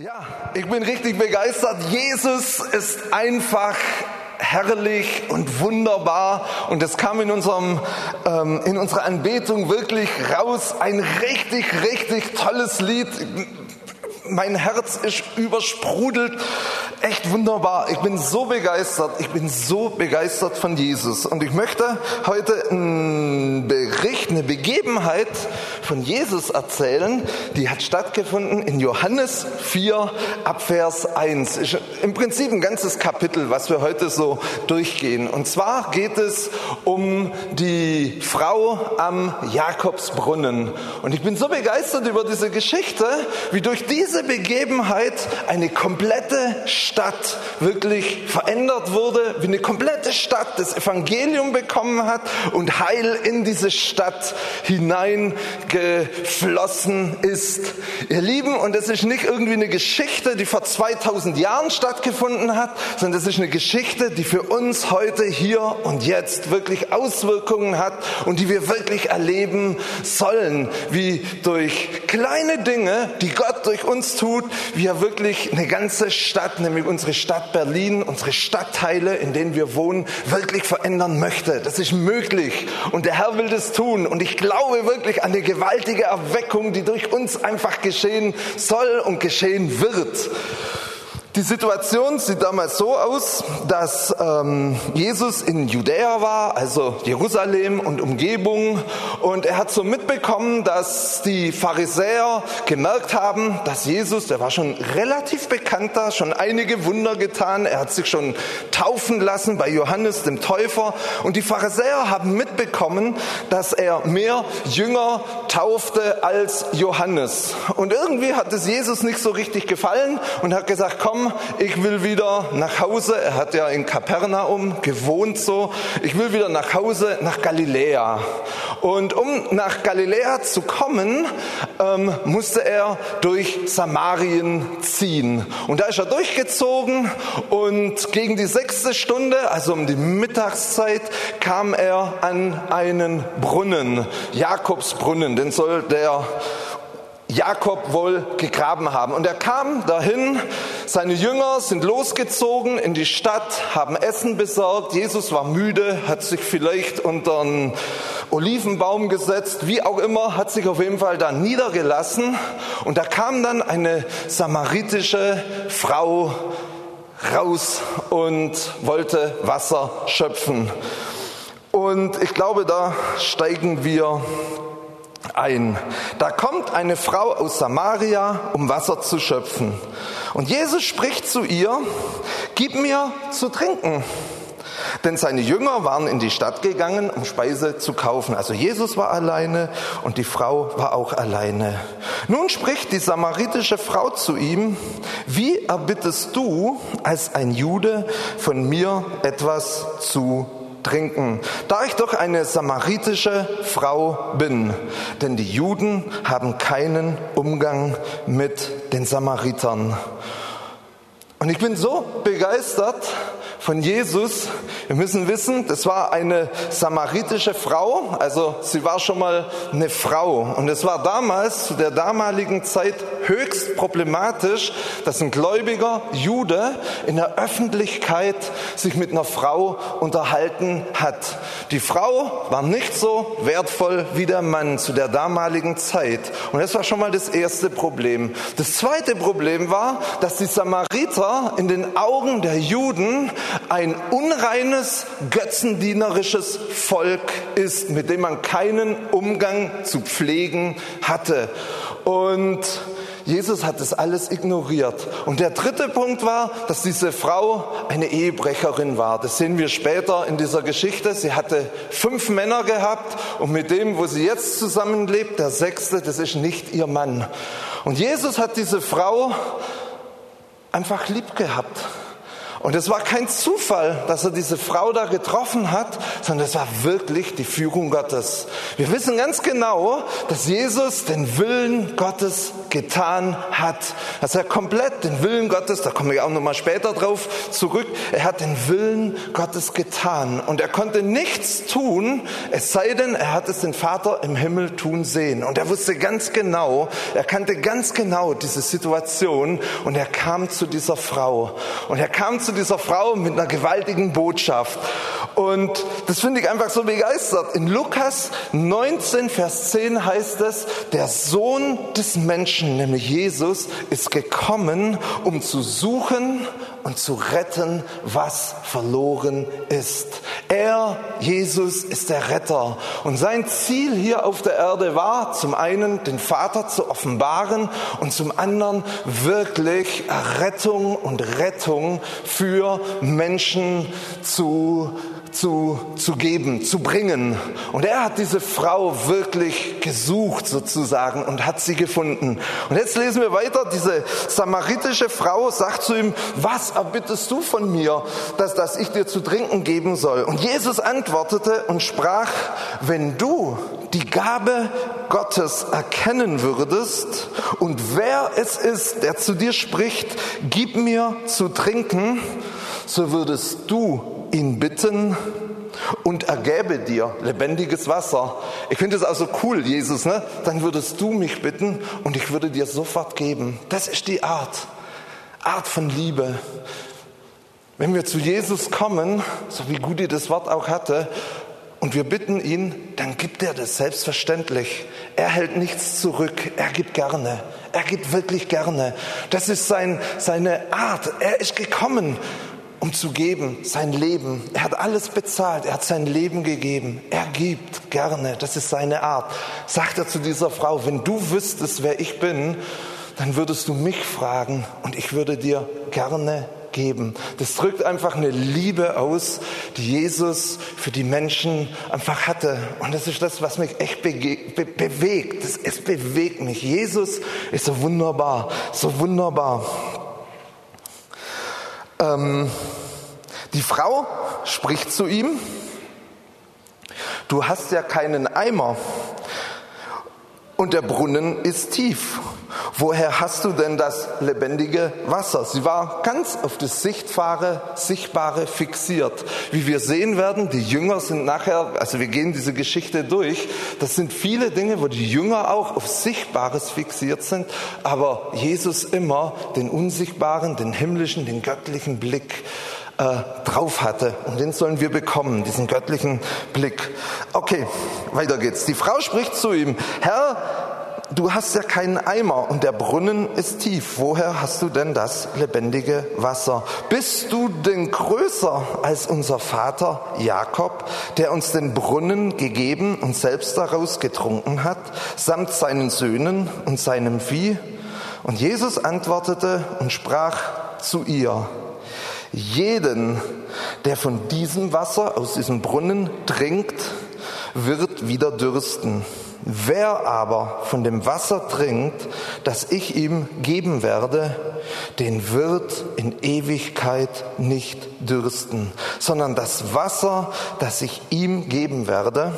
Ja, ich bin richtig begeistert. Jesus ist einfach herrlich und wunderbar und es kam in unserem ähm, in unserer Anbetung wirklich raus ein richtig richtig tolles Lied mein Herz ist übersprudelt. Echt wunderbar. Ich bin so begeistert. Ich bin so begeistert von Jesus. Und ich möchte heute einen Bericht, eine Begebenheit von Jesus erzählen. Die hat stattgefunden in Johannes 4 Abvers 1. Ist Im Prinzip ein ganzes Kapitel, was wir heute so durchgehen. Und zwar geht es um die Frau am Jakobsbrunnen. Und ich bin so begeistert über diese Geschichte, wie durch diese Begebenheit eine komplette Stadt wirklich verändert wurde, wie eine komplette Stadt das Evangelium bekommen hat und Heil in diese Stadt hineingeflossen ist. Ihr Lieben, und das ist nicht irgendwie eine Geschichte, die vor 2000 Jahren stattgefunden hat, sondern das ist eine Geschichte, die für uns heute hier und jetzt wirklich Auswirkungen hat und die wir wirklich erleben sollen, wie durch kleine Dinge, die Gott durch uns tut, wie er wirklich eine ganze Stadt, nämlich unsere Stadt Berlin, unsere Stadtteile, in denen wir wohnen, wirklich verändern möchte. Das ist möglich und der Herr will das tun und ich glaube wirklich an eine gewaltige Erweckung, die durch uns einfach geschehen soll und geschehen wird. Die Situation sieht damals so aus, dass ähm, Jesus in Judäa war, also Jerusalem und Umgebung, und er hat so mitbekommen, dass die Pharisäer gemerkt haben, dass Jesus, der war schon relativ bekannter, schon einige Wunder getan, er hat sich schon taufen lassen bei Johannes dem Täufer, und die Pharisäer haben mitbekommen, dass er mehr Jünger taufte als Johannes. Und irgendwie hat es Jesus nicht so richtig gefallen und hat gesagt, komm, ich will wieder nach Hause. Er hat ja in Kapernaum gewohnt so. Ich will wieder nach Hause, nach Galiläa. Und um nach Galiläa zu kommen, ähm, musste er durch Samarien ziehen. Und da ist er durchgezogen und gegen die sechste Stunde, also um die Mittagszeit, kam er an einen Brunnen, Jakobsbrunnen. Den soll der Jakob wohl gegraben haben. Und er kam dahin, seine Jünger sind losgezogen in die Stadt, haben Essen besorgt. Jesus war müde, hat sich vielleicht unter einen Olivenbaum gesetzt, wie auch immer, hat sich auf jeden Fall da niedergelassen. Und da kam dann eine samaritische Frau raus und wollte Wasser schöpfen. Und ich glaube, da steigen wir ein. Da kommt eine Frau aus Samaria, um Wasser zu schöpfen. Und Jesus spricht zu ihr, gib mir zu trinken. Denn seine Jünger waren in die Stadt gegangen, um Speise zu kaufen. Also Jesus war alleine und die Frau war auch alleine. Nun spricht die samaritische Frau zu ihm, wie erbittest du als ein Jude von mir etwas zu trinken, da ich doch eine samaritische Frau bin. Denn die Juden haben keinen Umgang mit den Samaritern. Und ich bin so begeistert, von Jesus. Wir müssen wissen, das war eine samaritische Frau, also sie war schon mal eine Frau. Und es war damals, zu der damaligen Zeit, höchst problematisch, dass ein gläubiger Jude in der Öffentlichkeit sich mit einer Frau unterhalten hat. Die Frau war nicht so wertvoll wie der Mann zu der damaligen Zeit. Und das war schon mal das erste Problem. Das zweite Problem war, dass die Samariter in den Augen der Juden ein unreines, götzendienerisches Volk ist, mit dem man keinen Umgang zu pflegen hatte. Und Jesus hat das alles ignoriert. Und der dritte Punkt war, dass diese Frau eine Ehebrecherin war. Das sehen wir später in dieser Geschichte. Sie hatte fünf Männer gehabt und mit dem, wo sie jetzt zusammenlebt, der sechste, das ist nicht ihr Mann. Und Jesus hat diese Frau einfach lieb gehabt. Und es war kein Zufall, dass er diese Frau da getroffen hat, sondern es war wirklich die Führung Gottes. Wir wissen ganz genau, dass Jesus den Willen Gottes getan hat. Dass er komplett den Willen Gottes, da komme ich auch nochmal später drauf zurück, er hat den Willen Gottes getan. Und er konnte nichts tun, es sei denn, er hat es den Vater im Himmel tun sehen. Und er wusste ganz genau, er kannte ganz genau diese Situation und er kam zu dieser Frau. Und er kam zu dieser Frau mit einer gewaltigen Botschaft. Und das finde ich einfach so begeistert. In Lukas 19, Vers 10 heißt es, der Sohn des Menschen, nämlich Jesus, ist gekommen, um zu suchen und zu retten, was verloren ist. Er, Jesus, ist der Retter. Und sein Ziel hier auf der Erde war, zum einen den Vater zu offenbaren und zum anderen wirklich Rettung und Rettung für Menschen zu zu, zu geben, zu bringen. Und er hat diese Frau wirklich gesucht sozusagen und hat sie gefunden. Und jetzt lesen wir weiter. Diese samaritische Frau sagt zu ihm, was erbittest du von mir, dass, dass ich dir zu trinken geben soll? Und Jesus antwortete und sprach, wenn du die Gabe Gottes erkennen würdest und wer es ist, der zu dir spricht, gib mir zu trinken, so würdest du ihn bitten und er gäbe dir lebendiges Wasser. Ich finde es also cool, Jesus, ne? Dann würdest du mich bitten und ich würde dir sofort geben. Das ist die Art, Art von Liebe. Wenn wir zu Jesus kommen, so wie Gudi das Wort auch hatte, und wir bitten ihn, dann gibt er das selbstverständlich. Er hält nichts zurück. Er gibt gerne. Er gibt wirklich gerne. Das ist sein, seine Art. Er ist gekommen, um zu geben, sein Leben. Er hat alles bezahlt, er hat sein Leben gegeben. Er gibt gerne, das ist seine Art. Sagt er zu dieser Frau, wenn du wüsstest, wer ich bin, dann würdest du mich fragen und ich würde dir gerne geben. Das drückt einfach eine Liebe aus, die Jesus für die Menschen einfach hatte. Und das ist das, was mich echt be be bewegt. Das, es bewegt mich. Jesus ist so wunderbar, so wunderbar. Ähm, die Frau spricht zu ihm, du hast ja keinen Eimer und der Brunnen ist tief. Woher hast du denn das lebendige Wasser? Sie war ganz auf das Sichtbare, Sichtbare fixiert. Wie wir sehen werden, die Jünger sind nachher, also wir gehen diese Geschichte durch, das sind viele Dinge, wo die Jünger auch auf Sichtbares fixiert sind, aber Jesus immer den unsichtbaren, den himmlischen, den göttlichen Blick äh, drauf hatte. Und den sollen wir bekommen, diesen göttlichen Blick. Okay, weiter geht's. Die Frau spricht zu ihm, Herr, du hast ja keinen Eimer und der Brunnen ist tief. Woher hast du denn das lebendige Wasser? Bist du denn größer als unser Vater Jakob, der uns den Brunnen gegeben und selbst daraus getrunken hat, samt seinen Söhnen und seinem Vieh? Und Jesus antwortete und sprach zu ihr, jeden, der von diesem Wasser aus diesem Brunnen trinkt, wird wieder dürsten. Wer aber von dem Wasser trinkt, das ich ihm geben werde, den wird in Ewigkeit nicht dürsten, sondern das Wasser, das ich ihm geben werde,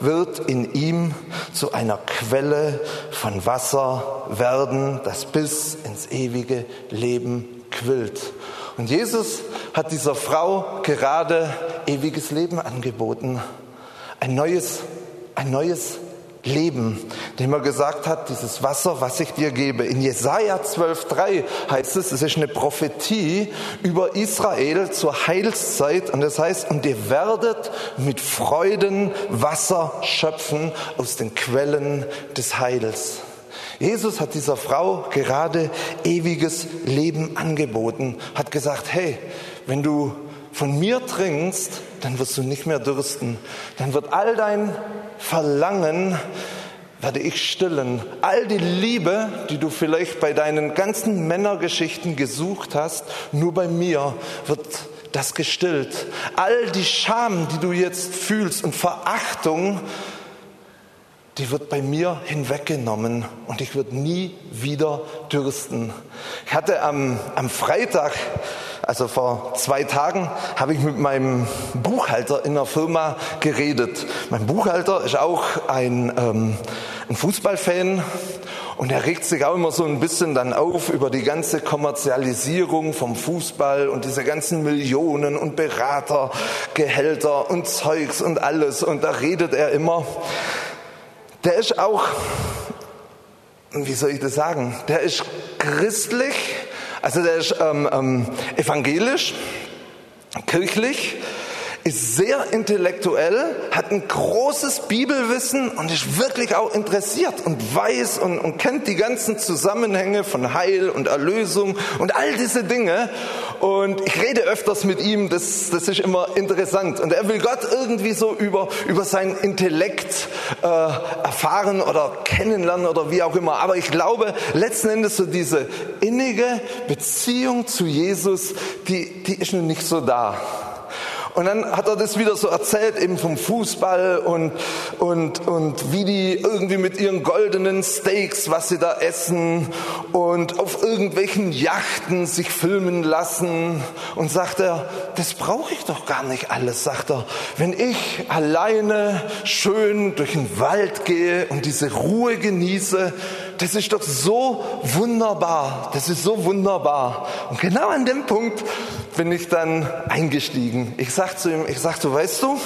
wird in ihm zu einer Quelle von Wasser werden, das bis ins ewige Leben quillt. Und Jesus hat dieser Frau gerade ewiges Leben angeboten. Ein neues, ein neues Leben, dem er gesagt hat, dieses Wasser, was ich dir gebe. In Jesaja 12,3 heißt es, es ist eine Prophetie über Israel zur Heilszeit und das heißt, und ihr werdet mit Freuden Wasser schöpfen aus den Quellen des Heils. Jesus hat dieser Frau gerade ewiges Leben angeboten, hat gesagt, hey, wenn du von mir trinkst, dann wirst du nicht mehr dürsten. Dann wird all dein Verlangen, werde ich stillen. All die Liebe, die du vielleicht bei deinen ganzen Männergeschichten gesucht hast, nur bei mir wird das gestillt. All die Scham, die du jetzt fühlst und Verachtung, die wird bei mir hinweggenommen und ich würde nie wieder dürsten. Ich hatte am, am Freitag, also vor zwei Tagen, habe ich mit meinem Buchhalter in der Firma geredet. Mein Buchhalter ist auch ein, ähm, ein Fußballfan Und er regt sich auch immer so ein bisschen dann auf über die ganze Kommerzialisierung vom Fußball und diese ganzen Millionen und Beratergehälter und Zeugs und alles. Und da redet er immer. Der ist auch, wie soll ich das sagen, der ist christlich, also der ist ähm, ähm, evangelisch, kirchlich, ist sehr intellektuell, hat ein großes Bibelwissen und ist wirklich auch interessiert und weiß und, und kennt die ganzen Zusammenhänge von Heil und Erlösung und all diese Dinge. Und ich rede öfters mit ihm, das, das ist immer interessant. Und er will Gott irgendwie so über, über sein Intellekt äh, erfahren oder kennenlernen oder wie auch immer. Aber ich glaube, letzten Endes so diese innige Beziehung zu Jesus, die, die ist nun nicht so da. Und dann hat er das wieder so erzählt, eben vom Fußball und, und, und wie die irgendwie mit ihren goldenen Steaks, was sie da essen und auf irgendwelchen Yachten sich filmen lassen. Und sagt er, das brauche ich doch gar nicht alles, sagt er. Wenn ich alleine schön durch den Wald gehe und diese Ruhe genieße, das ist doch so wunderbar. Das ist so wunderbar. Und genau an dem Punkt bin ich dann eingestiegen. Ich sag zu ihm, ich sag, du weißt du,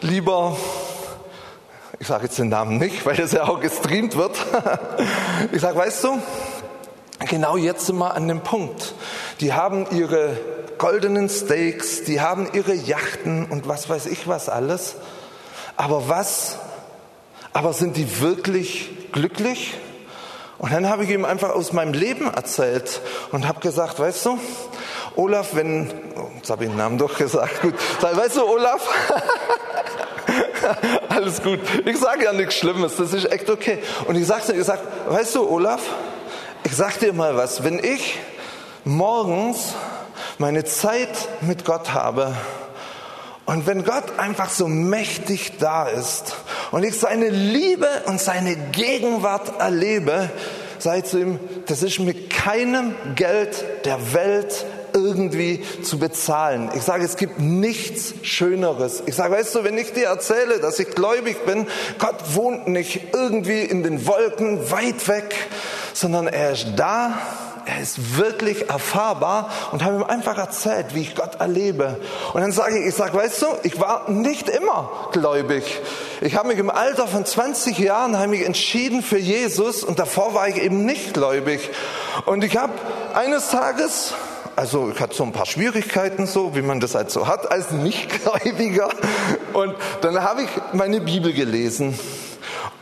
lieber, ich sage jetzt den Namen nicht, weil das ja auch gestreamt wird. Ich sag, weißt du, genau jetzt sind wir an dem Punkt. Die haben ihre goldenen Steaks, die haben ihre Yachten und was weiß ich was alles. Aber was, aber sind die wirklich glücklich? Und dann habe ich ihm einfach aus meinem Leben erzählt und habe gesagt, weißt du, Olaf, wenn, jetzt habe ich den Namen doch gesagt, gut, weißt du, Olaf, alles gut, ich sage ja nichts Schlimmes, das ist echt okay. Und ich sagte, ich sag, weißt du, Olaf, ich sag dir mal was, wenn ich morgens meine Zeit mit Gott habe und wenn Gott einfach so mächtig da ist und ich seine Liebe und seine Gegenwart erlebe, sei zu ihm, das ist mit keinem Geld der Welt irgendwie zu bezahlen. Ich sage, es gibt nichts Schöneres. Ich sage, weißt du, wenn ich dir erzähle, dass ich gläubig bin, Gott wohnt nicht irgendwie in den Wolken weit weg, sondern er ist da er ist wirklich erfahrbar und habe ihm einfach erzählt, wie ich Gott erlebe. Und dann sage ich, ich sage, weißt du, ich war nicht immer gläubig. Ich habe mich im Alter von 20 Jahren habe mich entschieden für Jesus und davor war ich eben nicht gläubig. Und ich habe eines Tages also ich hatte so ein paar Schwierigkeiten so, wie man das halt so hat als Nichtgläubiger. Und dann habe ich meine Bibel gelesen.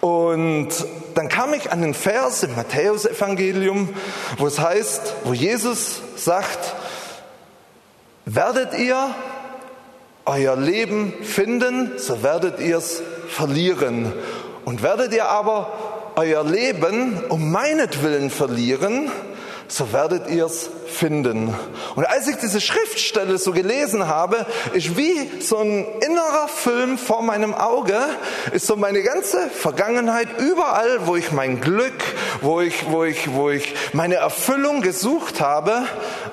Und dann kam ich an den Vers im Matthäusevangelium, wo es heißt, wo Jesus sagt, werdet ihr euer Leben finden, so werdet ihr es verlieren. Und werdet ihr aber euer Leben um meinetwillen verlieren, so werdet ihr es finden. Und als ich diese Schriftstelle so gelesen habe, ist wie so ein innerer Film vor meinem Auge, ist so meine ganze Vergangenheit überall, wo ich mein Glück, wo ich, wo ich, wo ich meine Erfüllung gesucht habe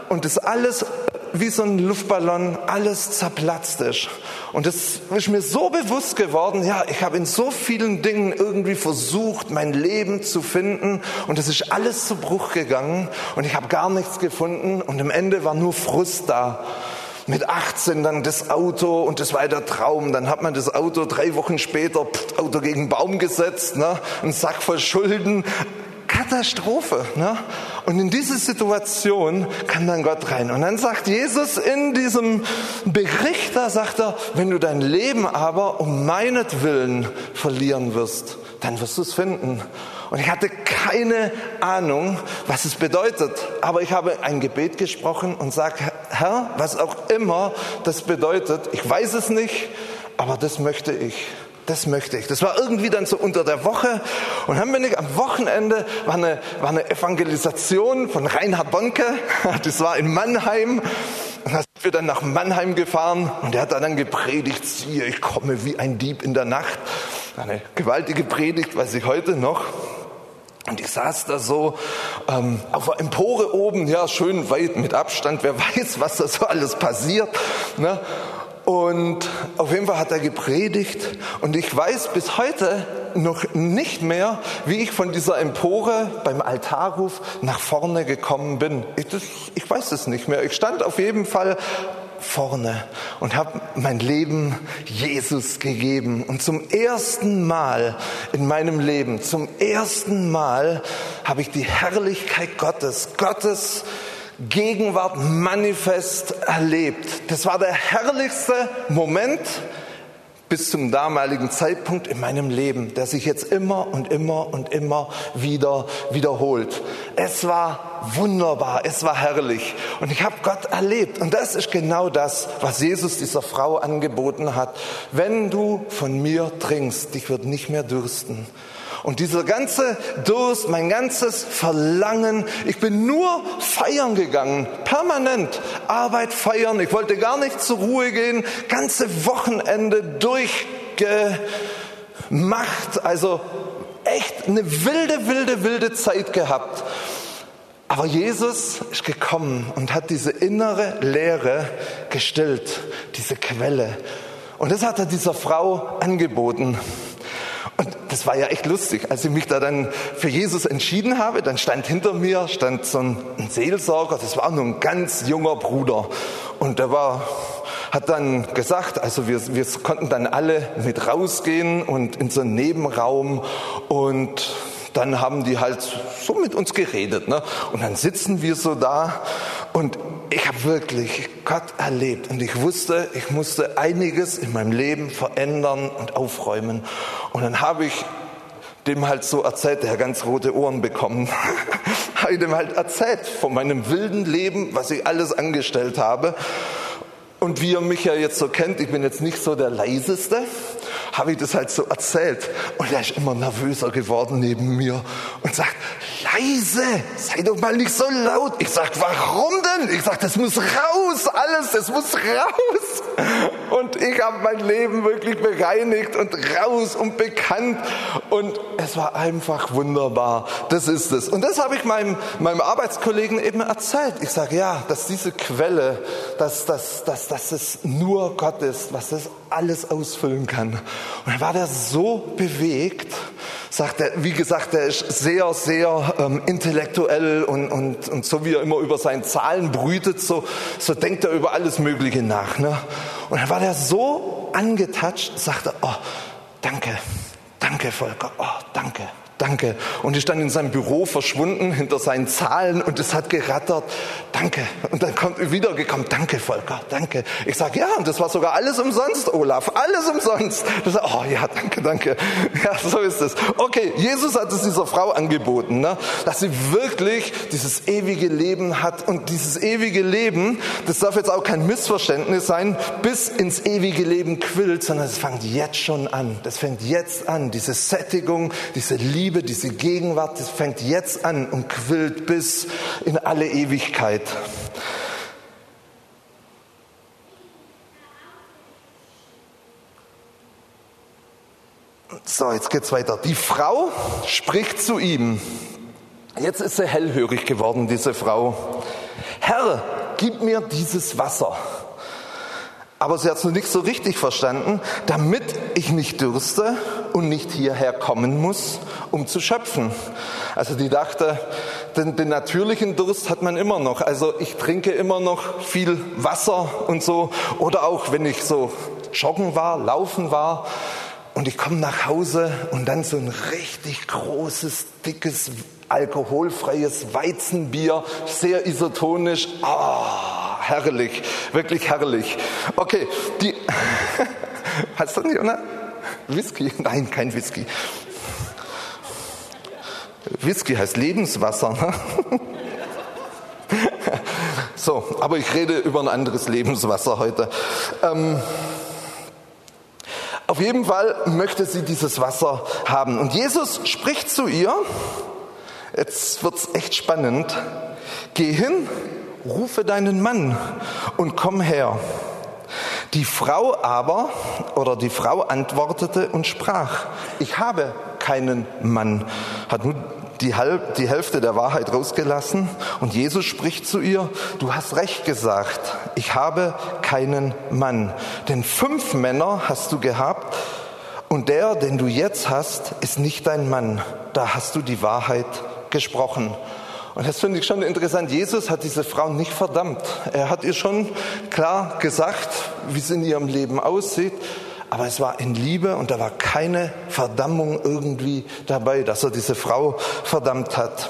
und das alles wie so ein Luftballon alles zerplatzt ist. Und es ist mir so bewusst geworden, ja, ich habe in so vielen Dingen irgendwie versucht, mein Leben zu finden und es ist alles zu Bruch gegangen und ich habe gar nichts gefunden und am Ende war nur Frust da. Mit 18 dann das Auto und das war der Traum. Dann hat man das Auto drei Wochen später, pff, Auto gegen Baum gesetzt, ne? ein Sack voll Schulden, Katastrophe. Ne? Und in diese Situation kann dann Gott rein. Und dann sagt Jesus in diesem Bericht, da sagt er, wenn du dein Leben aber um meinetwillen verlieren wirst, dann wirst du es finden. Und ich hatte keine Ahnung, was es bedeutet. Aber ich habe ein Gebet gesprochen und sage, Herr, was auch immer das bedeutet, ich weiß es nicht, aber das möchte ich das möchte ich. Das war irgendwie dann so unter der Woche. Und dann bin ich am Wochenende, war eine, war eine Evangelisation von Reinhard Bonke. Das war in Mannheim. Und da sind wir dann nach Mannheim gefahren und er hat dann gepredigt, siehe, ich komme wie ein Dieb in der Nacht. Eine gewaltige Predigt, weiß ich heute noch. Und ich saß da so ähm, auf der Empore oben, ja, schön weit mit Abstand, wer weiß, was da so alles passiert. Ne? Und auf jeden Fall hat er gepredigt und ich weiß bis heute noch nicht mehr, wie ich von dieser Empore beim Altarruf nach vorne gekommen bin. Ich, das, ich weiß es nicht mehr. Ich stand auf jeden Fall vorne und habe mein Leben Jesus gegeben. Und zum ersten Mal in meinem Leben, zum ersten Mal habe ich die Herrlichkeit Gottes, Gottes Gegenwart manifest erlebt. Das war der herrlichste Moment bis zum damaligen Zeitpunkt in meinem Leben, der sich jetzt immer und immer und immer wieder wiederholt. Es war wunderbar, es war herrlich und ich habe Gott erlebt und das ist genau das, was Jesus dieser Frau angeboten hat. Wenn du von mir trinkst, dich wird nicht mehr dürsten. Und dieser ganze Durst, mein ganzes Verlangen, ich bin nur feiern gegangen, permanent Arbeit feiern. Ich wollte gar nicht zur Ruhe gehen, ganze Wochenende durchgemacht. Also echt eine wilde, wilde, wilde Zeit gehabt. Aber Jesus ist gekommen und hat diese innere Leere gestillt, diese Quelle. Und das hat er dieser Frau angeboten. Das war ja echt lustig. Als ich mich da dann für Jesus entschieden habe, dann stand hinter mir stand so ein, Seelsorger, das war nur ein ganz junger Bruder. Und der war, hat dann gesagt, also wir, wir konnten dann alle mit rausgehen und in so einen Nebenraum und dann haben die halt so mit uns geredet. Ne? Und dann sitzen wir so da und ich habe wirklich Gott erlebt und ich wusste, ich musste einiges in meinem Leben verändern und aufräumen. Und dann habe ich dem halt so erzählt, der hat ganz rote Ohren bekommen, habe ich dem halt erzählt von meinem wilden Leben, was ich alles angestellt habe. Und wie ihr mich ja jetzt so kennt, ich bin jetzt nicht so der leiseste, habe ich das halt so erzählt. Und er ist immer nervöser geworden neben mir und sagt, leise, sei doch mal nicht so laut. Ich sag, warum denn? Ich sag, das muss raus, alles, das muss raus. Und ich habe mein Leben wirklich bereinigt und raus und bekannt. Und es war einfach wunderbar. Das ist es. Und das habe ich meinem, meinem Arbeitskollegen eben erzählt. Ich sage, ja, dass diese Quelle, dass, dass, dass, dass es nur Gott ist, was das alles ausfüllen kann. Und dann war der so bewegt, sagt er, wie gesagt, er ist sehr, sehr ähm, intellektuell und, und, und so wie er immer über seine Zahlen brütet, so, so denkt er über alles Mögliche nach. Ne? Und dann war der so angetatscht, sagte, oh, danke, danke Volker, oh, danke. Danke. Und ist dann in seinem Büro verschwunden hinter seinen Zahlen und es hat gerattert. Danke. Und dann kommt wieder gekommen. Danke, Volker. Danke. Ich sage, ja, und das war sogar alles umsonst, Olaf. Alles umsonst. Das, oh ja, danke, danke. Ja, so ist es. Okay, Jesus hat es dieser Frau angeboten, ne, dass sie wirklich dieses ewige Leben hat. Und dieses ewige Leben, das darf jetzt auch kein Missverständnis sein, bis ins ewige Leben quillt, sondern es fängt jetzt schon an. Das fängt jetzt an. Diese Sättigung, diese Liebe Liebe, diese Gegenwart, das fängt jetzt an und quillt bis in alle Ewigkeit. So, jetzt geht's weiter. Die Frau spricht zu ihm. Jetzt ist sie hellhörig geworden, diese Frau. Herr, gib mir dieses Wasser. Aber sie hat es noch nicht so richtig verstanden, damit ich nicht dürste und nicht hierher kommen muss, um zu schöpfen. Also die dachte, den, den natürlichen Durst hat man immer noch. Also ich trinke immer noch viel Wasser und so. Oder auch wenn ich so joggen war, laufen war und ich komme nach Hause und dann so ein richtig großes, dickes, alkoholfreies Weizenbier, sehr isotonisch. Ah, herrlich, wirklich herrlich. Okay, die, hast du nicht, oder? Whisky? Nein, kein Whisky. Whisky heißt Lebenswasser. Ne? So, aber ich rede über ein anderes Lebenswasser heute. Ähm, auf jeden Fall möchte sie dieses Wasser haben. Und Jesus spricht zu ihr, jetzt wird's echt spannend, geh hin, rufe deinen Mann und komm her. Die Frau aber, oder die Frau antwortete und sprach, ich habe keinen Mann. Hat nur die, Halb, die Hälfte der Wahrheit rausgelassen und Jesus spricht zu ihr, du hast recht gesagt, ich habe keinen Mann, denn fünf Männer hast du gehabt und der, den du jetzt hast, ist nicht dein Mann. Da hast du die Wahrheit gesprochen. Und das finde ich schon interessant. Jesus hat diese Frau nicht verdammt. Er hat ihr schon klar gesagt, wie es in ihrem Leben aussieht. Aber es war in Liebe und da war keine Verdammung irgendwie dabei, dass er diese Frau verdammt hat.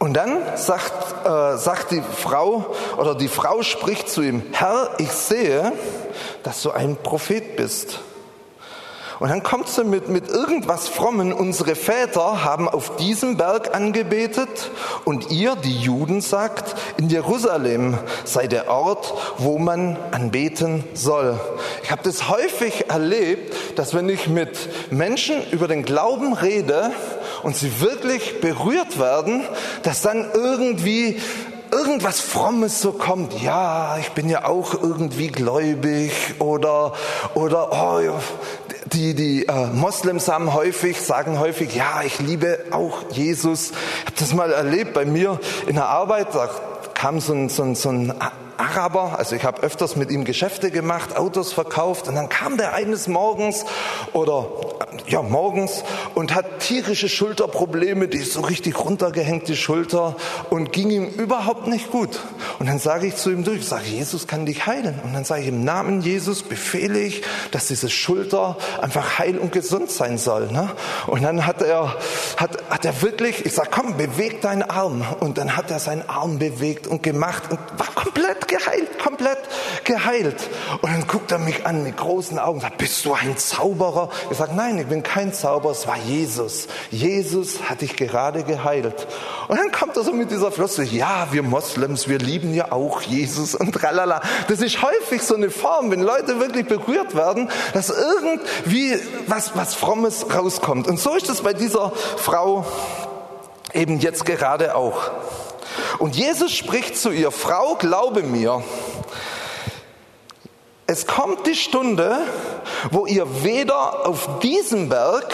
Und dann sagt, äh, sagt die Frau oder die Frau spricht zu ihm, Herr, ich sehe, dass du ein Prophet bist. Und dann kommt sie mit, mit irgendwas Frommen. Unsere Väter haben auf diesem Berg angebetet und ihr, die Juden, sagt, in Jerusalem sei der Ort, wo man anbeten soll. Ich habe das häufig erlebt, dass wenn ich mit Menschen über den Glauben rede und sie wirklich berührt werden, dass dann irgendwie irgendwas Frommes so kommt, ja, ich bin ja auch irgendwie gläubig oder, oder oh, die, die äh, Moslems haben häufig, sagen häufig, ja, ich liebe auch Jesus. Ich habe das mal erlebt bei mir in der Arbeit, da kam so ein, so ein, so ein Araber, also ich habe öfters mit ihm Geschäfte gemacht, Autos verkauft und dann kam der eines Morgens oder ja morgens und hat tierische Schulterprobleme, die ist so richtig runtergehängt die Schulter und ging ihm überhaupt nicht gut. Und dann sage ich zu ihm durch, ich sage, Jesus kann dich heilen. Und dann sage ich im Namen Jesus befehle ich, dass diese Schulter einfach heil und gesund sein soll. Ne? Und dann hat er, hat, hat er wirklich, ich sage, komm, beweg deinen Arm. Und dann hat er seinen Arm bewegt und gemacht und war komplett geheilt, komplett geheilt. Und dann guckt er mich an mit großen Augen und sagt, bist du ein Zauberer? Ich sage, nein, ich bin kein Zauberer, es war Jesus. Jesus hat dich gerade geheilt. Und dann kommt er so mit dieser Flosse, ja, wir Moslems, wir lieben ja auch Jesus und tralala. Das ist häufig so eine Form, wenn Leute wirklich berührt werden, dass irgendwie was, was Frommes rauskommt. Und so ist es bei dieser Frau eben jetzt gerade auch. Und Jesus spricht zu ihr, Frau, glaube mir, es kommt die Stunde, wo ihr weder auf diesem Berg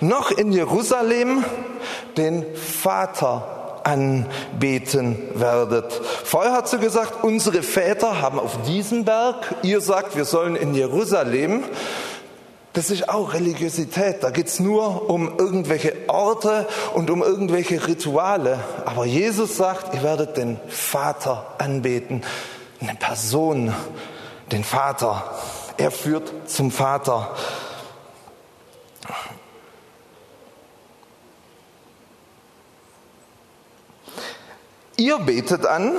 noch in Jerusalem den Vater anbeten werdet. Vorher hat sie gesagt, unsere Väter haben auf diesem Berg, ihr sagt, wir sollen in Jerusalem. Das ist auch Religiosität. Da geht's nur um irgendwelche Orte und um irgendwelche Rituale. Aber Jesus sagt, ihr werdet den Vater anbeten. Eine Person, den Vater. Er führt zum Vater. Ihr betet an,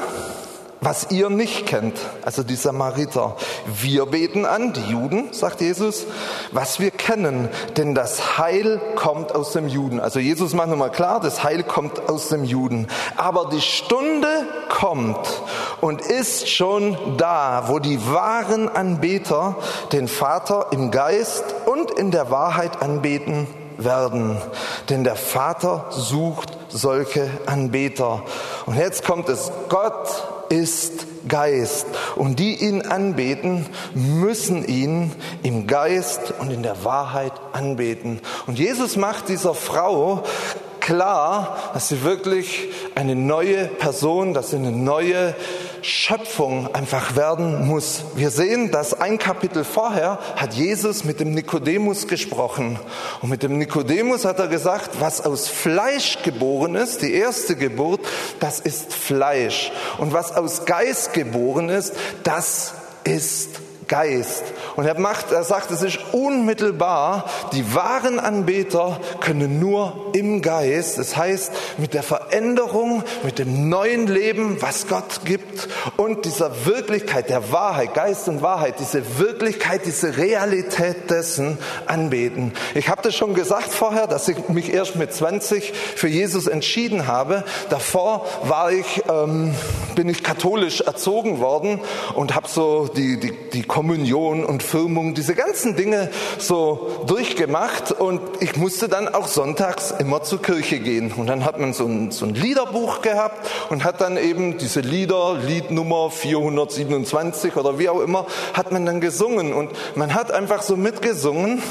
was ihr nicht kennt, also die Samariter. Wir beten an, die Juden, sagt Jesus, was wir kennen, denn das Heil kommt aus dem Juden. Also Jesus macht nochmal klar, das Heil kommt aus dem Juden. Aber die Stunde kommt und ist schon da, wo die wahren Anbeter den Vater im Geist und in der Wahrheit anbeten werden. Denn der Vater sucht solche Anbeter. Und jetzt kommt es, Gott ist Geist. Und die ihn anbeten, müssen ihn im Geist und in der Wahrheit anbeten. Und Jesus macht dieser Frau klar, dass sie wirklich eine neue Person, dass sie eine neue Schöpfung einfach werden muss. Wir sehen, dass ein Kapitel vorher hat Jesus mit dem Nikodemus gesprochen. Und mit dem Nikodemus hat er gesagt, was aus Fleisch geboren ist, die erste Geburt, das ist Fleisch. Und was aus Geist geboren ist, das ist Geist. Und er macht, er sagt, es ist unmittelbar, die wahren Anbeter können nur im Geist, das heißt mit der Veränderung, mit dem neuen Leben, was Gott gibt und dieser Wirklichkeit der Wahrheit, Geist und Wahrheit, diese Wirklichkeit, diese Realität dessen anbeten. Ich habe das schon gesagt vorher, dass ich mich erst mit 20 für Jesus entschieden habe. Davor war ich, ähm, bin ich katholisch erzogen worden und habe so die, die, die Kommunion und Firmung, diese ganzen Dinge so durchgemacht. Und ich musste dann auch sonntags immer zur Kirche gehen. Und dann hat man so ein, so ein Liederbuch gehabt und hat dann eben diese Lieder, Liednummer 427 oder wie auch immer, hat man dann gesungen. Und man hat einfach so mitgesungen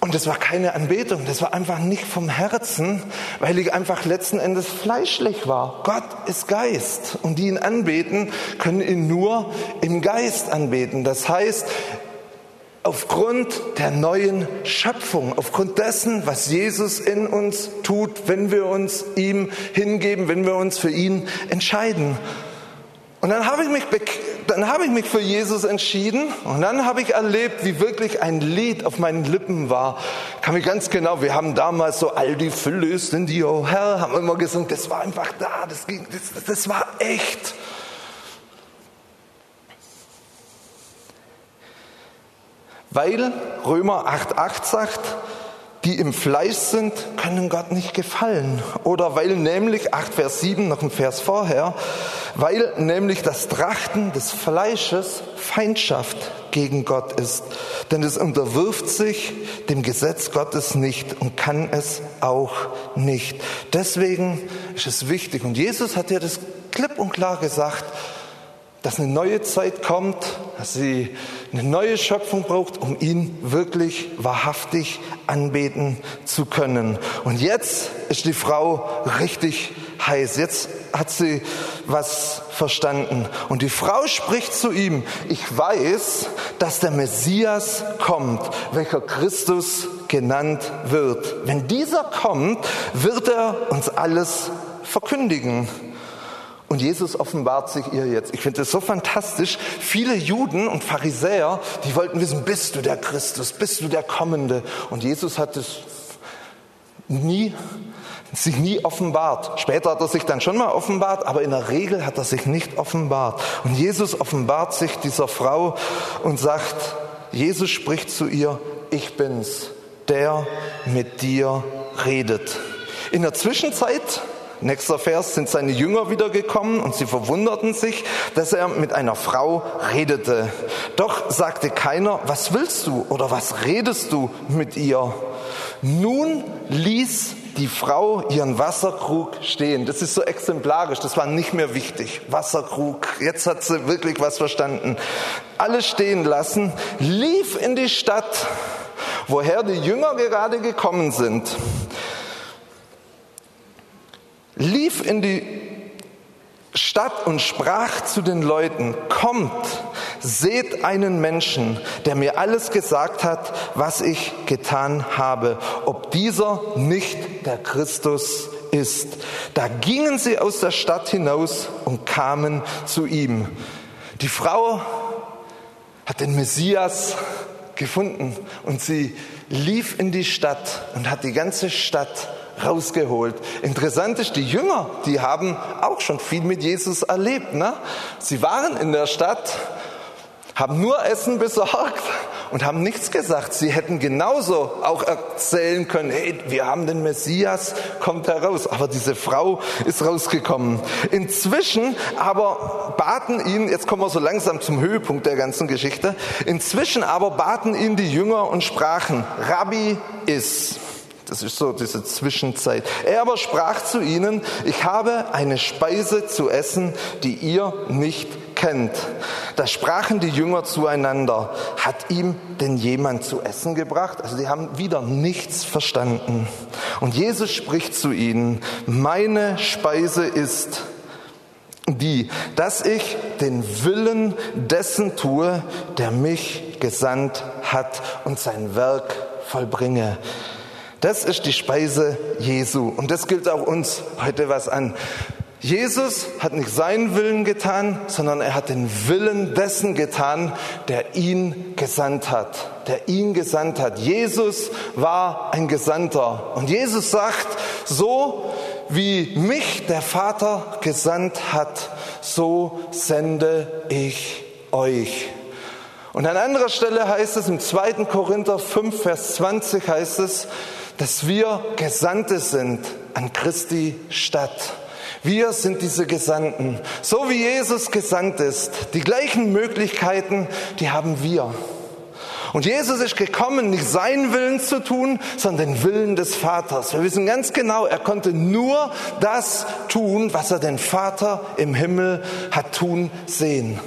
Und das war keine Anbetung, das war einfach nicht vom Herzen, weil ich einfach letzten Endes fleischlich war. Gott ist Geist und die ihn anbeten, können ihn nur im Geist anbeten. Das heißt, aufgrund der neuen Schöpfung, aufgrund dessen, was Jesus in uns tut, wenn wir uns ihm hingeben, wenn wir uns für ihn entscheiden. Und dann habe ich mich, dann habe ich mich für Jesus entschieden und dann habe ich erlebt, wie wirklich ein Lied auf meinen Lippen war. Kann mich ganz genau, wir haben damals so all die Fülle dir, oh Herr, haben immer gesungen, das war einfach da, das, ging, das, das war echt. Weil Römer 8,8 sagt, die im Fleisch sind, können Gott nicht gefallen. Oder weil nämlich, 8 Vers 7, noch ein Vers vorher, weil nämlich das Trachten des Fleisches Feindschaft gegen Gott ist. Denn es unterwirft sich dem Gesetz Gottes nicht und kann es auch nicht. Deswegen ist es wichtig. Und Jesus hat ja das klipp und klar gesagt, dass eine neue Zeit kommt, dass sie eine neue Schöpfung braucht, um ihn wirklich wahrhaftig anbeten zu können. Und jetzt ist die Frau richtig heiß. Jetzt hat sie was verstanden. Und die Frau spricht zu ihm, ich weiß, dass der Messias kommt, welcher Christus genannt wird. Wenn dieser kommt, wird er uns alles verkündigen. Und Jesus offenbart sich ihr jetzt. Ich finde das so fantastisch. Viele Juden und Pharisäer, die wollten wissen, bist du der Christus, bist du der Kommende? Und Jesus hat es nie, sich nie offenbart. Später hat er sich dann schon mal offenbart, aber in der Regel hat er sich nicht offenbart. Und Jesus offenbart sich dieser Frau und sagt, Jesus spricht zu ihr, ich bin's, der mit dir redet. In der Zwischenzeit Nächster Vers sind seine Jünger wiedergekommen und sie verwunderten sich, dass er mit einer Frau redete. Doch sagte keiner, was willst du oder was redest du mit ihr? Nun ließ die Frau ihren Wasserkrug stehen. Das ist so exemplarisch, das war nicht mehr wichtig. Wasserkrug, jetzt hat sie wirklich was verstanden. Alles stehen lassen, lief in die Stadt, woher die Jünger gerade gekommen sind lief in die Stadt und sprach zu den Leuten, kommt, seht einen Menschen, der mir alles gesagt hat, was ich getan habe, ob dieser nicht der Christus ist. Da gingen sie aus der Stadt hinaus und kamen zu ihm. Die Frau hat den Messias gefunden und sie lief in die Stadt und hat die ganze Stadt rausgeholt. Interessant ist, die Jünger, die haben auch schon viel mit Jesus erlebt. Ne? Sie waren in der Stadt, haben nur Essen besorgt und haben nichts gesagt. Sie hätten genauso auch erzählen können, hey, wir haben den Messias, kommt heraus. Aber diese Frau ist rausgekommen. Inzwischen aber baten ihn, jetzt kommen wir so langsam zum Höhepunkt der ganzen Geschichte, inzwischen aber baten ihn die Jünger und sprachen, Rabbi ist. Das ist so diese Zwischenzeit. Er aber sprach zu ihnen, ich habe eine Speise zu essen, die ihr nicht kennt. Da sprachen die Jünger zueinander, hat ihm denn jemand zu essen gebracht? Also die haben wieder nichts verstanden. Und Jesus spricht zu ihnen, meine Speise ist die, dass ich den Willen dessen tue, der mich gesandt hat und sein Werk vollbringe. Das ist die Speise Jesu. Und das gilt auch uns heute was an. Jesus hat nicht seinen Willen getan, sondern er hat den Willen dessen getan, der ihn gesandt hat, der ihn gesandt hat. Jesus war ein Gesandter. Und Jesus sagt, so wie mich der Vater gesandt hat, so sende ich euch. Und an anderer Stelle heißt es im 2. Korinther 5, Vers 20 heißt es, dass wir Gesandte sind an Christi Stadt. Wir sind diese Gesandten. So wie Jesus gesandt ist, die gleichen Möglichkeiten, die haben wir. Und Jesus ist gekommen, nicht seinen Willen zu tun, sondern den Willen des Vaters. Wir wissen ganz genau, er konnte nur das tun, was er den Vater im Himmel hat tun sehen.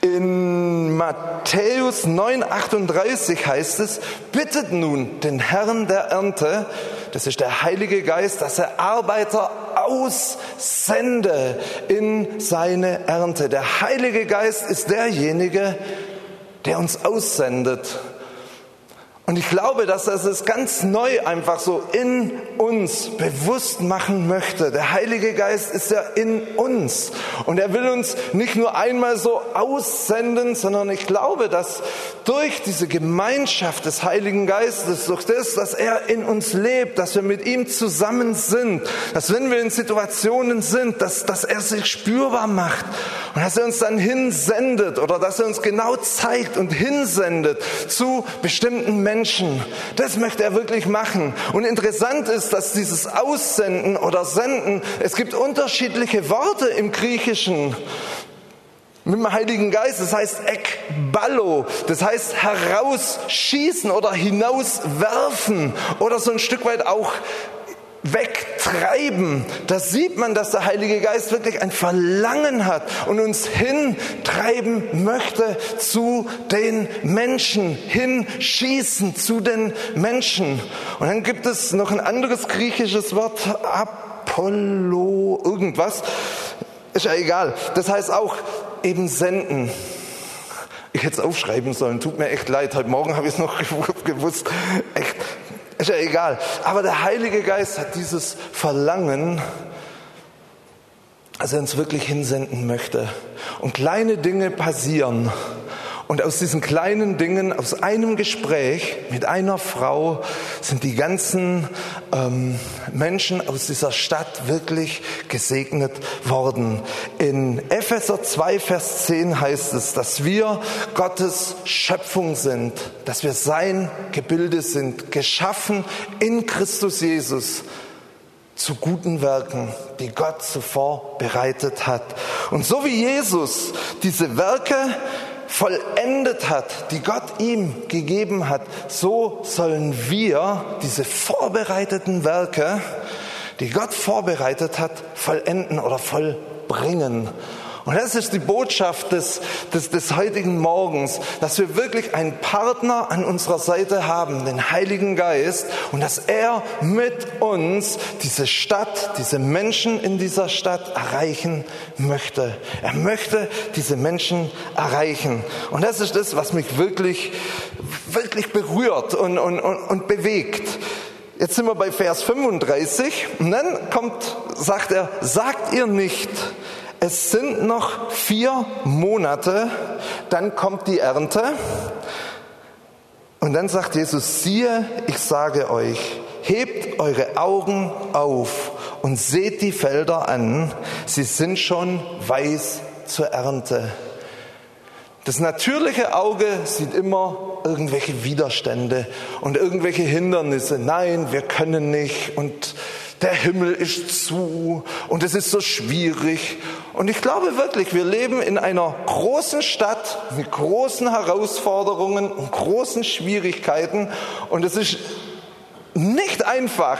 In Matthäus 9:38 heißt es, bittet nun den Herrn der Ernte, das ist der Heilige Geist, dass er Arbeiter aussende in seine Ernte. Der Heilige Geist ist derjenige, der uns aussendet. Und ich glaube, dass er es ganz neu einfach so in uns bewusst machen möchte. Der Heilige Geist ist ja in uns. Und er will uns nicht nur einmal so aussenden, sondern ich glaube, dass durch diese Gemeinschaft des Heiligen Geistes, durch das, dass er in uns lebt, dass wir mit ihm zusammen sind, dass wenn wir in Situationen sind, dass, dass er sich spürbar macht und dass er uns dann hinsendet oder dass er uns genau zeigt und hinsendet zu bestimmten Menschen, Menschen. Das möchte er wirklich machen. Und interessant ist, dass dieses Aussenden oder Senden, es gibt unterschiedliche Worte im Griechischen mit dem Heiligen Geist. Das heißt ekballo, das heißt herausschießen oder hinauswerfen oder so ein Stück weit auch wegtreiben. Da sieht man, dass der Heilige Geist wirklich ein Verlangen hat und uns hintreiben möchte zu den Menschen, hinschießen zu den Menschen. Und dann gibt es noch ein anderes griechisches Wort, Apollo, irgendwas. Ist ja egal. Das heißt auch eben senden. Ich hätte es aufschreiben sollen, tut mir echt leid. Heute Morgen habe ich es noch gewusst. Echt ist ja egal. Aber der Heilige Geist hat dieses Verlangen, dass er uns wirklich hinsenden möchte. Und kleine Dinge passieren. Und aus diesen kleinen Dingen, aus einem Gespräch mit einer Frau, sind die ganzen ähm, Menschen aus dieser Stadt wirklich gesegnet worden. In Epheser 2, Vers 10 heißt es, dass wir Gottes Schöpfung sind, dass wir sein Gebilde sind, geschaffen in Christus Jesus zu guten Werken, die Gott zuvor bereitet hat. Und so wie Jesus diese Werke vollendet hat, die Gott ihm gegeben hat, so sollen wir diese vorbereiteten Werke, die Gott vorbereitet hat, vollenden oder vollbringen. Und das ist die Botschaft des, des, des heutigen Morgens, dass wir wirklich einen Partner an unserer Seite haben, den Heiligen Geist, und dass er mit uns diese Stadt, diese Menschen in dieser Stadt erreichen möchte. Er möchte diese Menschen erreichen. Und das ist das, was mich wirklich, wirklich berührt und, und, und, und bewegt. Jetzt sind wir bei Vers 35 und dann kommt, sagt er, sagt ihr nicht, es sind noch vier Monate, dann kommt die Ernte. Und dann sagt Jesus, siehe, ich sage euch, hebt eure Augen auf und seht die Felder an, sie sind schon weiß zur Ernte. Das natürliche Auge sieht immer irgendwelche Widerstände und irgendwelche Hindernisse. Nein, wir können nicht und der Himmel ist zu und es ist so schwierig. Und ich glaube wirklich, wir leben in einer großen Stadt mit großen Herausforderungen und großen Schwierigkeiten und es ist nicht einfach,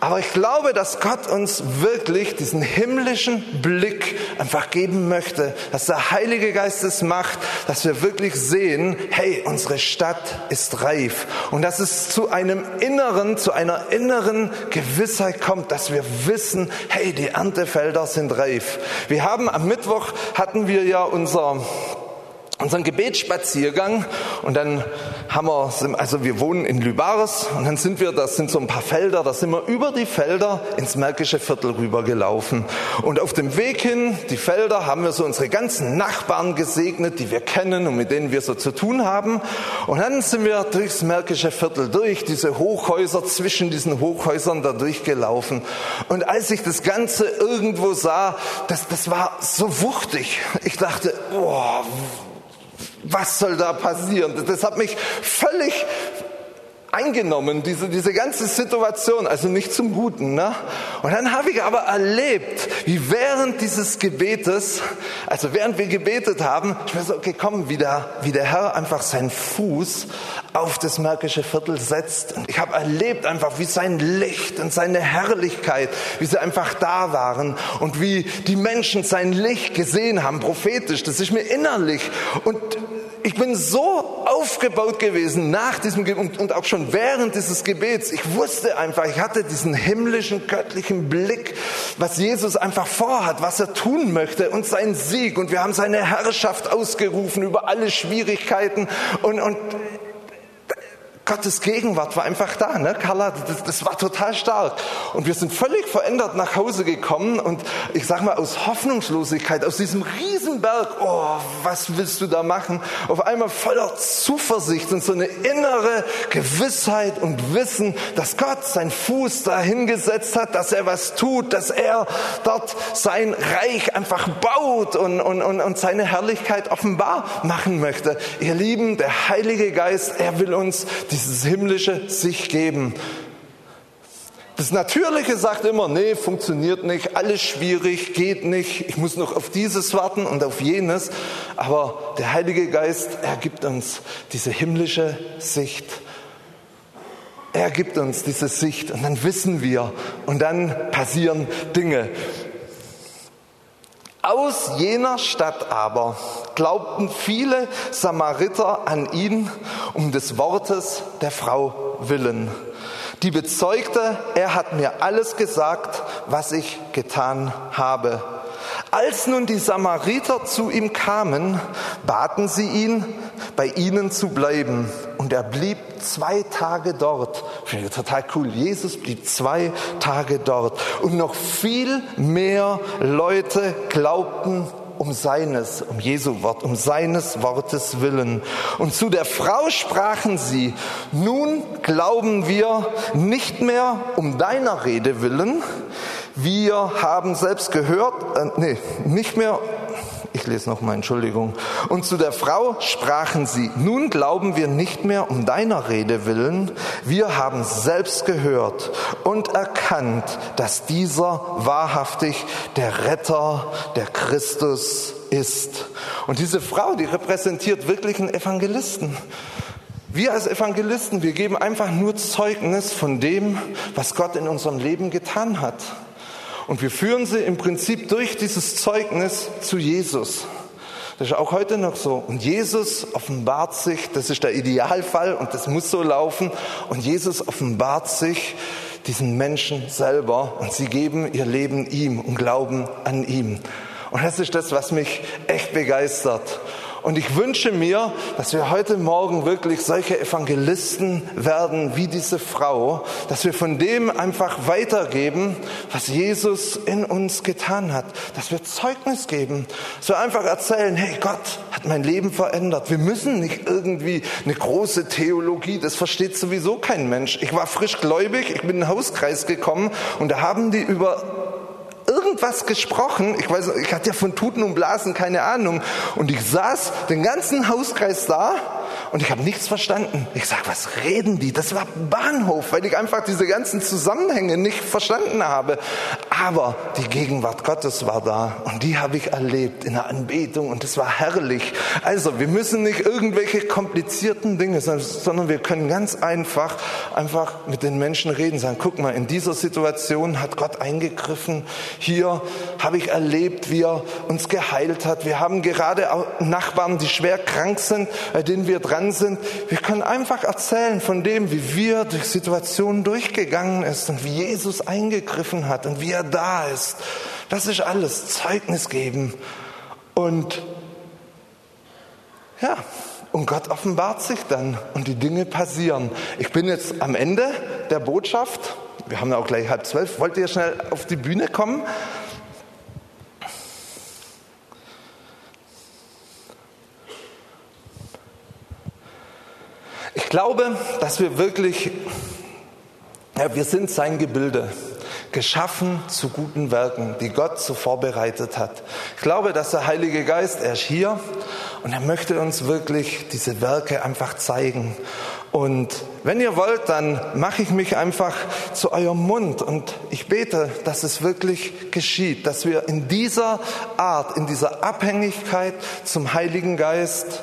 aber ich glaube, dass Gott uns wirklich diesen himmlischen Blick einfach geben möchte, dass der Heilige Geist es macht, dass wir wirklich sehen, hey, unsere Stadt ist reif und dass es zu einem inneren, zu einer inneren Gewissheit kommt, dass wir wissen, hey, die Erntefelder sind reif. Wir haben am Mittwoch hatten wir ja unser unseren Gebetsspaziergang. Und dann haben wir, also wir wohnen in Lübaris. Und dann sind wir, das sind so ein paar Felder, da sind wir über die Felder ins Märkische Viertel rübergelaufen. Und auf dem Weg hin, die Felder, haben wir so unsere ganzen Nachbarn gesegnet, die wir kennen und mit denen wir so zu tun haben. Und dann sind wir durchs Märkische Viertel durch, diese Hochhäuser, zwischen diesen Hochhäusern da durchgelaufen. Und als ich das Ganze irgendwo sah, das, das war so wuchtig, ich dachte, oh, was soll da passieren? Das hat mich völlig eingenommen, diese, diese ganze Situation, also nicht zum Guten. Ne? Und dann habe ich aber erlebt, wie während dieses Gebetes, also während wir gebetet haben, ich mir so, okay, wie der, wie der Herr einfach seinen Fuß auf das Märkische Viertel setzt. Und ich habe erlebt einfach, wie sein Licht und seine Herrlichkeit, wie sie einfach da waren und wie die Menschen sein Licht gesehen haben, prophetisch. Das ist mir innerlich. Und ich bin so aufgebaut gewesen nach diesem Gebet und auch schon während dieses Gebets. Ich wusste einfach, ich hatte diesen himmlischen, göttlichen Blick, was Jesus einfach vorhat, was er tun möchte und seinen Sieg. Und wir haben seine Herrschaft ausgerufen über alle Schwierigkeiten und, und Gottes Gegenwart war einfach da, ne? Carla, das, das, war total stark. Und wir sind völlig verändert nach Hause gekommen und ich sag mal aus Hoffnungslosigkeit, aus diesem Riesenberg, oh, was willst du da machen? Auf einmal voller Zuversicht und so eine innere Gewissheit und Wissen, dass Gott seinen Fuß dahingesetzt hat, dass er was tut, dass er dort sein Reich einfach baut und, und, und, und seine Herrlichkeit offenbar machen möchte. Ihr Lieben, der Heilige Geist, er will uns dieses himmlische sich geben. Das Natürliche sagt immer, nee, funktioniert nicht, alles schwierig, geht nicht, ich muss noch auf dieses warten und auf jenes. Aber der Heilige Geist, er gibt uns diese himmlische Sicht. Er gibt uns diese Sicht und dann wissen wir und dann passieren Dinge. Aus jener Stadt aber glaubten viele Samariter an ihn um des Wortes der Frau willen. Die bezeugte, er hat mir alles gesagt, was ich getan habe. Als nun die Samariter zu ihm kamen, baten sie ihn, bei ihnen zu bleiben. Und er blieb zwei Tage dort. Finde ich total cool. Jesus blieb zwei Tage dort. Und noch viel mehr Leute glaubten um seines, um Jesu Wort, um seines Wortes willen. Und zu der Frau sprachen sie, nun glauben wir nicht mehr um deiner Rede willen, wir haben selbst gehört, äh, nee, nicht mehr, ich lese nochmal, Entschuldigung. Und zu der Frau sprachen sie, nun glauben wir nicht mehr um deiner Rede willen, wir haben selbst gehört und erkannt, dass dieser wahrhaftig der Retter, der Christus ist. Und diese Frau, die repräsentiert wirklich einen Evangelisten. Wir als Evangelisten, wir geben einfach nur Zeugnis von dem, was Gott in unserem Leben getan hat. Und wir führen sie im Prinzip durch dieses Zeugnis zu Jesus. Das ist auch heute noch so. Und Jesus offenbart sich, das ist der Idealfall und das muss so laufen. Und Jesus offenbart sich diesen Menschen selber und sie geben ihr Leben ihm und glauben an ihm. Und das ist das, was mich echt begeistert. Und ich wünsche mir, dass wir heute Morgen wirklich solche Evangelisten werden wie diese Frau, dass wir von dem einfach weitergeben, was Jesus in uns getan hat, dass wir Zeugnis geben, wir einfach erzählen, hey, Gott hat mein Leben verändert. Wir müssen nicht irgendwie eine große Theologie, das versteht sowieso kein Mensch. Ich war frisch gläubig, ich bin in den Hauskreis gekommen und da haben die über irgendwas gesprochen. Ich weiß, ich hatte ja von Tuten und Blasen keine Ahnung. Und ich saß den ganzen Hauskreis da und ich habe nichts verstanden. Ich sag, was reden die? Das war Bahnhof, weil ich einfach diese ganzen Zusammenhänge nicht verstanden habe. Aber die Gegenwart Gottes war da und die habe ich erlebt in der Anbetung und es war herrlich. Also, wir müssen nicht irgendwelche komplizierten Dinge, sondern wir können ganz einfach einfach mit den Menschen reden, sagen, guck mal, in dieser Situation hat Gott eingegriffen. Hier habe ich erlebt, wie er uns geheilt hat. Wir haben gerade Nachbarn, die schwer krank sind, bei denen wir dran sind. Wir können einfach erzählen von dem, wie wir durch Situationen durchgegangen ist und wie Jesus eingegriffen hat und wie er da ist. Das ist alles Zeugnis geben. Und ja, und Gott offenbart sich dann und die Dinge passieren. Ich bin jetzt am Ende der Botschaft. Wir haben ja auch gleich halb zwölf. Wollt ihr schnell auf die Bühne kommen? Ich glaube, dass wir wirklich, ja, wir sind sein Gebilde, geschaffen zu guten Werken, die Gott so vorbereitet hat. Ich glaube, dass der Heilige Geist, er ist hier und er möchte uns wirklich diese Werke einfach zeigen. Und wenn ihr wollt, dann mache ich mich einfach zu eurem Mund und ich bete, dass es wirklich geschieht, dass wir in dieser Art, in dieser Abhängigkeit zum Heiligen Geist,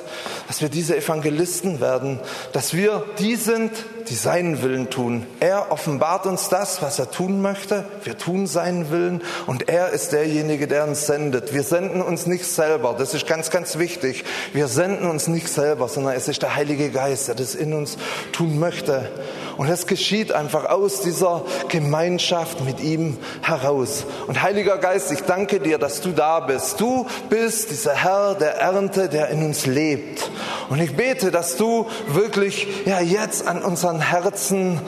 dass wir diese Evangelisten werden, dass wir die sind, die seinen Willen tun. Er offenbart uns das, was er tun möchte. Wir tun seinen Willen und er ist derjenige, der uns sendet. Wir senden uns nicht selber. Das ist ganz, ganz wichtig. Wir senden uns nicht selber, sondern es ist der Heilige Geist, der das in uns tun möchte. Und das geschieht einfach aus dieser Gemeinschaft mit ihm heraus. Und Heiliger Geist, ich danke dir, dass du da bist. Du bist dieser Herr der Ernte, der in uns lebt. Und ich bete, dass du wirklich ja jetzt an unseren Herzen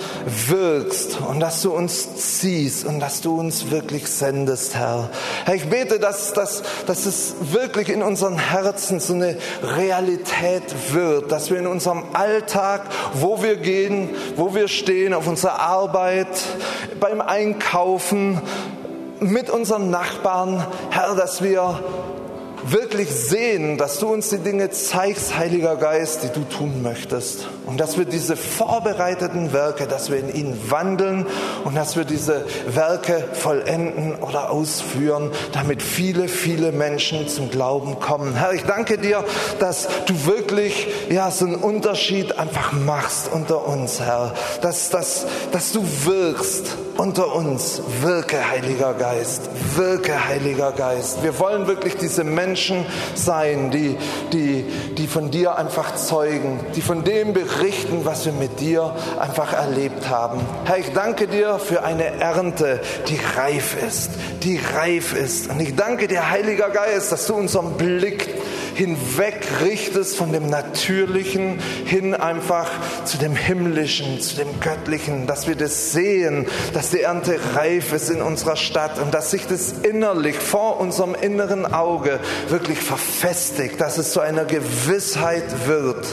wirkst und dass du uns ziehst und dass du uns wirklich sendest, Herr. Herr, ich bete, dass, dass, dass es wirklich in unseren Herzen so eine Realität wird, dass wir in unserem Alltag, wo wir gehen, wo wir stehen, auf unserer Arbeit, beim Einkaufen, mit unseren Nachbarn, Herr, dass wir wirklich sehen, dass du uns die Dinge zeigst, Heiliger Geist, die du tun möchtest. Und dass wir diese vorbereiteten Werke, dass wir in ihnen wandeln und dass wir diese Werke vollenden oder ausführen, damit viele, viele Menschen zum Glauben kommen. Herr, ich danke dir, dass du wirklich, ja, so einen Unterschied einfach machst unter uns, Herr. Dass, dass, dass du wirkst unter uns. Wirke, Heiliger Geist. Wirke, Heiliger Geist. Wir wollen wirklich diese Menschen sein, die, die, die von dir einfach zeugen, die von dem berichten, was wir mit dir einfach erlebt haben. Herr, ich danke dir für eine Ernte, die reif ist, die reif ist. Und ich danke dir, Heiliger Geist, dass du unseren Blick hinweg richtest von dem Natürlichen hin einfach zu dem Himmlischen, zu dem Göttlichen, dass wir das sehen, dass die Ernte reif ist in unserer Stadt und dass sich das innerlich vor unserem inneren Auge wirklich verfestigt, dass es zu einer Gewissheit wird.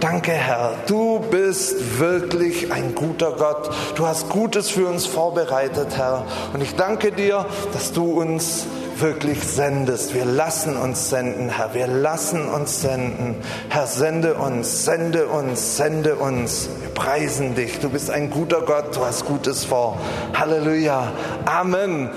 Danke, Herr. Du bist wirklich ein guter Gott. Du hast Gutes für uns vorbereitet, Herr. Und ich danke dir, dass du uns wirklich sendest. Wir lassen uns senden, Herr. Wir lassen uns senden. Herr, sende uns, sende uns, sende uns. Wir preisen dich. Du bist ein guter Gott. Du hast Gutes vor. Halleluja. Amen.